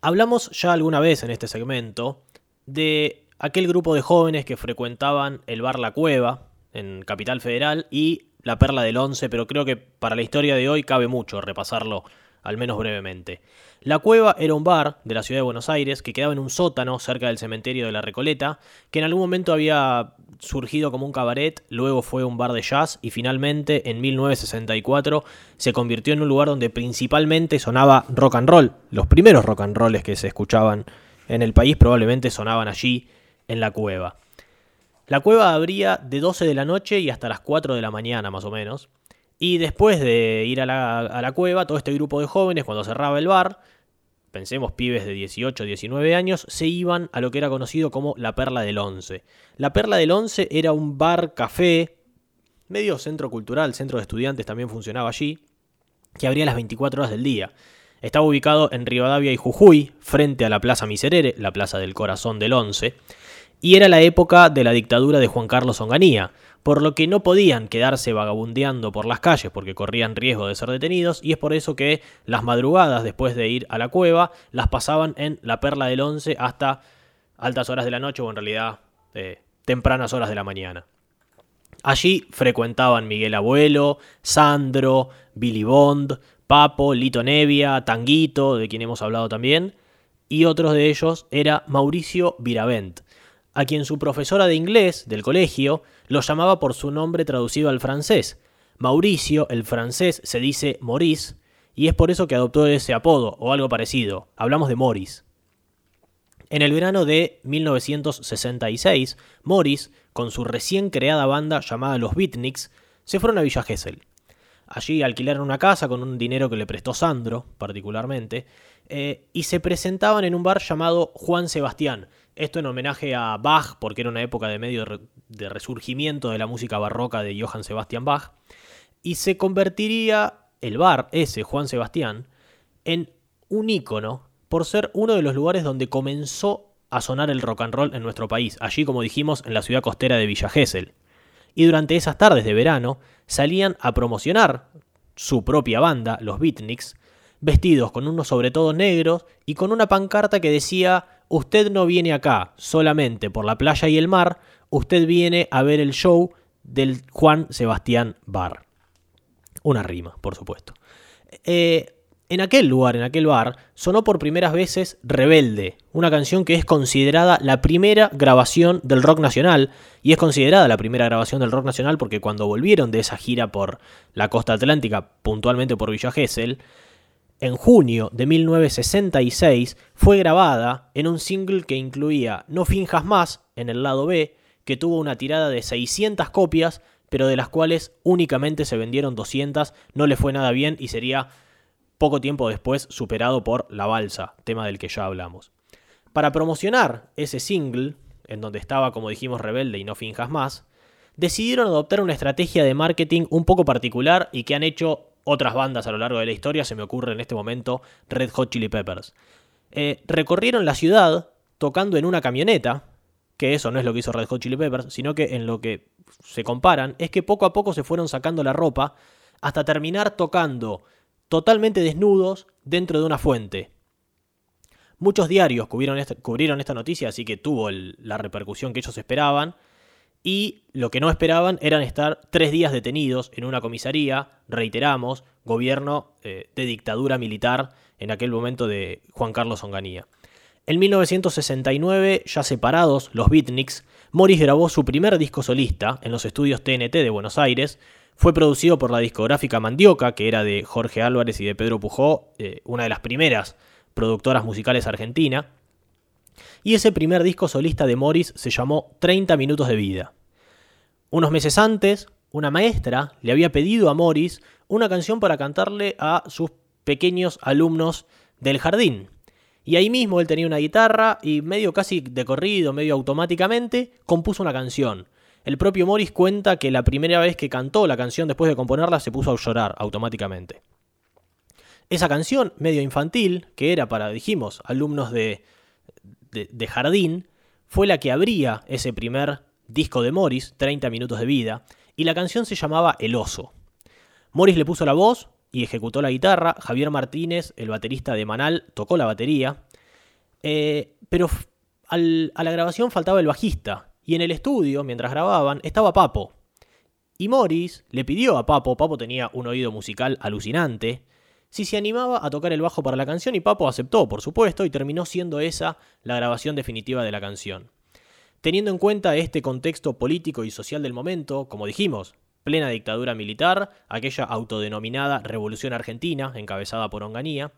Hablamos ya alguna vez en este segmento de aquel grupo de jóvenes que frecuentaban el bar La Cueva en Capital Federal y la Perla del Once, pero creo que para la historia de hoy cabe mucho repasarlo, al menos brevemente. La Cueva era un bar de la ciudad de Buenos Aires que quedaba en un sótano cerca del cementerio de la Recoleta, que en algún momento había surgido como un cabaret, luego fue un bar de jazz y finalmente en 1964 se convirtió en un lugar donde principalmente sonaba rock and roll. Los primeros rock and rolls que se escuchaban en el país probablemente sonaban allí en la cueva. La cueva abría de 12 de la noche y hasta las 4 de la mañana más o menos. Y después de ir a la, a la cueva, todo este grupo de jóvenes, cuando cerraba el bar, pensemos pibes de 18, 19 años, se iban a lo que era conocido como la Perla del Once. La Perla del Once era un bar café, medio centro cultural, centro de estudiantes también funcionaba allí, que abría las 24 horas del día. Estaba ubicado en Rivadavia y Jujuy, frente a la Plaza Miserere, la plaza del corazón del Once, y era la época de la dictadura de Juan Carlos Onganía, por lo que no podían quedarse vagabundeando por las calles porque corrían riesgo de ser detenidos y es por eso que las madrugadas después de ir a la cueva las pasaban en la Perla del Once hasta altas horas de la noche o en realidad eh, tempranas horas de la mañana. Allí frecuentaban Miguel Abuelo, Sandro, Billy Bond, Papo, Lito Nevia, Tanguito, de quien hemos hablado también, y otros de ellos era Mauricio Viravent, a quien su profesora de inglés del colegio lo llamaba por su nombre traducido al francés. Mauricio, el francés, se dice Maurice, y es por eso que adoptó ese apodo, o algo parecido. Hablamos de Morris. En el verano de 1966, Morris, con su recién creada banda llamada Los Beatniks, se fueron a Villa Gesell. Allí alquilaron una casa con un dinero que le prestó Sandro, particularmente, eh, y se presentaban en un bar llamado Juan Sebastián, esto en homenaje a Bach, porque era una época de medio de resurgimiento de la música barroca de Johann Sebastian Bach. Y se convertiría el bar, ese Juan Sebastián, en un ícono por ser uno de los lugares donde comenzó a sonar el rock and roll en nuestro país, allí como dijimos en la ciudad costera de Villa Gesell. Y durante esas tardes de verano salían a promocionar su propia banda, los Beatniks, vestidos con unos sobre todo negros y con una pancarta que decía usted no viene acá solamente por la playa y el mar, usted viene a ver el show del Juan Sebastián Bar. Una rima, por supuesto. Eh, en aquel lugar, en aquel bar, sonó por primeras veces Rebelde, una canción que es considerada la primera grabación del rock nacional, y es considerada la primera grabación del rock nacional porque cuando volvieron de esa gira por la costa atlántica, puntualmente por Villa Gesell, en junio de 1966 fue grabada en un single que incluía No finjas más en el lado B, que tuvo una tirada de 600 copias, pero de las cuales únicamente se vendieron 200, no le fue nada bien y sería poco tiempo después superado por La Balsa, tema del que ya hablamos. Para promocionar ese single, en donde estaba, como dijimos, rebelde y no finjas más, decidieron adoptar una estrategia de marketing un poco particular y que han hecho otras bandas a lo largo de la historia, se me ocurre en este momento Red Hot Chili Peppers. Eh, recorrieron la ciudad tocando en una camioneta, que eso no es lo que hizo Red Hot Chili Peppers, sino que en lo que se comparan es que poco a poco se fueron sacando la ropa hasta terminar tocando totalmente desnudos dentro de una fuente. Muchos diarios cubrieron esta, noticia, así que tuvo la repercusión que ellos esperaban y lo que no esperaban eran estar tres días detenidos en una comisaría, reiteramos, gobierno eh, de dictadura militar en aquel momento de Juan Carlos Onganía. En 1969, ya separados los beatniks, Morris grabó su primer disco solista en los estudios TNT de Buenos Aires. Fue producido por la discográfica Mandioca, que era de Jorge Álvarez y de Pedro Pujó, eh, una de las primeras productoras musicales argentina y ese primer disco solista de Morris se llamó 30 minutos de vida. Unos meses antes, una maestra le había pedido a Morris una canción para cantarle a sus pequeños alumnos del jardín. Y ahí mismo él tenía una guitarra y medio casi de corrido, medio automáticamente, compuso una canción. El propio Morris cuenta que la primera vez que cantó la canción después de componerla se puso a llorar automáticamente. Esa canción, medio infantil, que era para, dijimos, alumnos de de, Jardín fue la que abría ese primer disco de Morris, 30 minutos de vida, y la canción se llamaba El oso. Morris le puso la voz y ejecutó la guitarra, Javier Martínez, el baterista de Manal, tocó la batería, Eh, pero a la grabación faltaba el bajista. Y en el estudio, mientras grababan, estaba Papo. Y Morris le pidió a Papo, Papo tenía un oído musical alucinante, si se animaba a tocar el bajo para la canción y Papo aceptó, por supuesto, y terminó siendo esa la grabación definitiva de la canción. Teniendo en cuenta este contexto político y social del momento, como dijimos, plena dictadura militar, aquella autodenominada Revolución Argentina, encabezada por Onganía,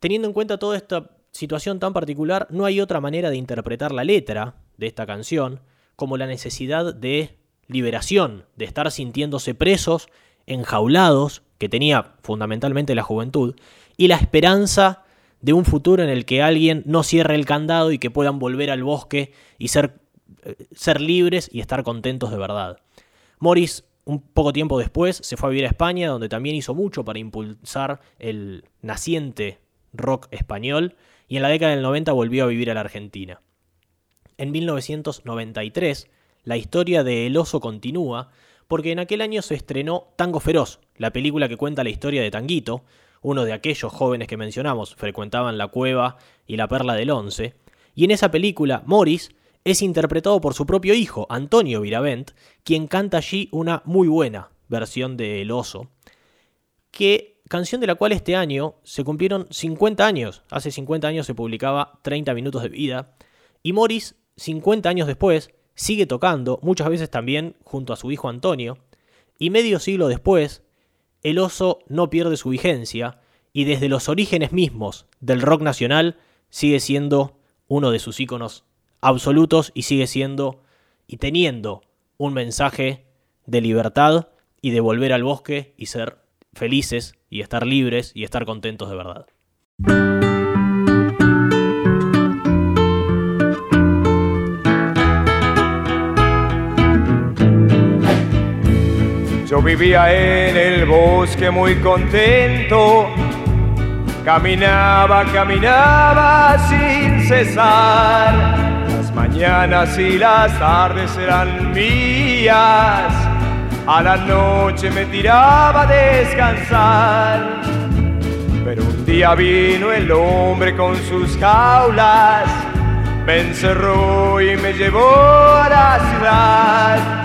teniendo en cuenta toda esta situación tan particular, no hay otra manera de interpretar la letra de esta canción como la necesidad de liberación, de estar sintiéndose presos, enjaulados, que tenía fundamentalmente la juventud, y la esperanza de un futuro en el que alguien no cierre el candado y que puedan volver al bosque y ser, eh, ser libres y estar contentos de verdad. Morris, un poco tiempo después, se fue a vivir a España, donde también hizo mucho para impulsar el naciente rock español, y en la década del 90 volvió a vivir a la Argentina. En 1993, la historia de El oso continúa, porque en aquel año se estrenó Tango Feroz, la película que cuenta la historia de Tanguito, uno de aquellos jóvenes que mencionamos frecuentaban la cueva y la perla del once, y en esa película Morris es interpretado por su propio hijo, Antonio Viravent, quien canta allí una muy buena versión de El oso, que canción de la cual este año se cumplieron 50 años, hace 50 años se publicaba 30 minutos de vida, y Morris, 50 años después, sigue tocando, muchas veces también junto a su hijo Antonio, y medio siglo después, el oso no pierde su vigencia, y desde los orígenes mismos del rock nacional sigue siendo uno de sus íconos absolutos y sigue siendo y teniendo un mensaje de libertad y de volver al bosque y ser felices y estar libres y estar contentos de verdad. Yo vivía en el bosque muy contento, caminaba, caminaba sin cesar. Las mañanas y las tardes eran mías, a la noche me tiraba a descansar. Pero un día vino el hombre con sus jaulas, me encerró y me llevó a la ciudad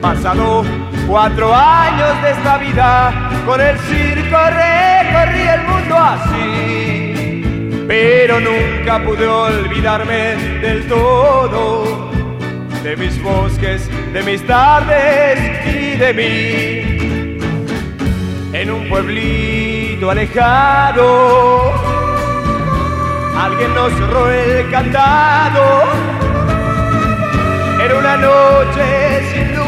pasado cuatro años de esta vida, con el circo recorrí el mundo así, pero nunca pude olvidarme del todo, de mis bosques, de mis tardes y de mí. En un pueblito alejado, alguien nos cerró el candado. Era una noche sin luz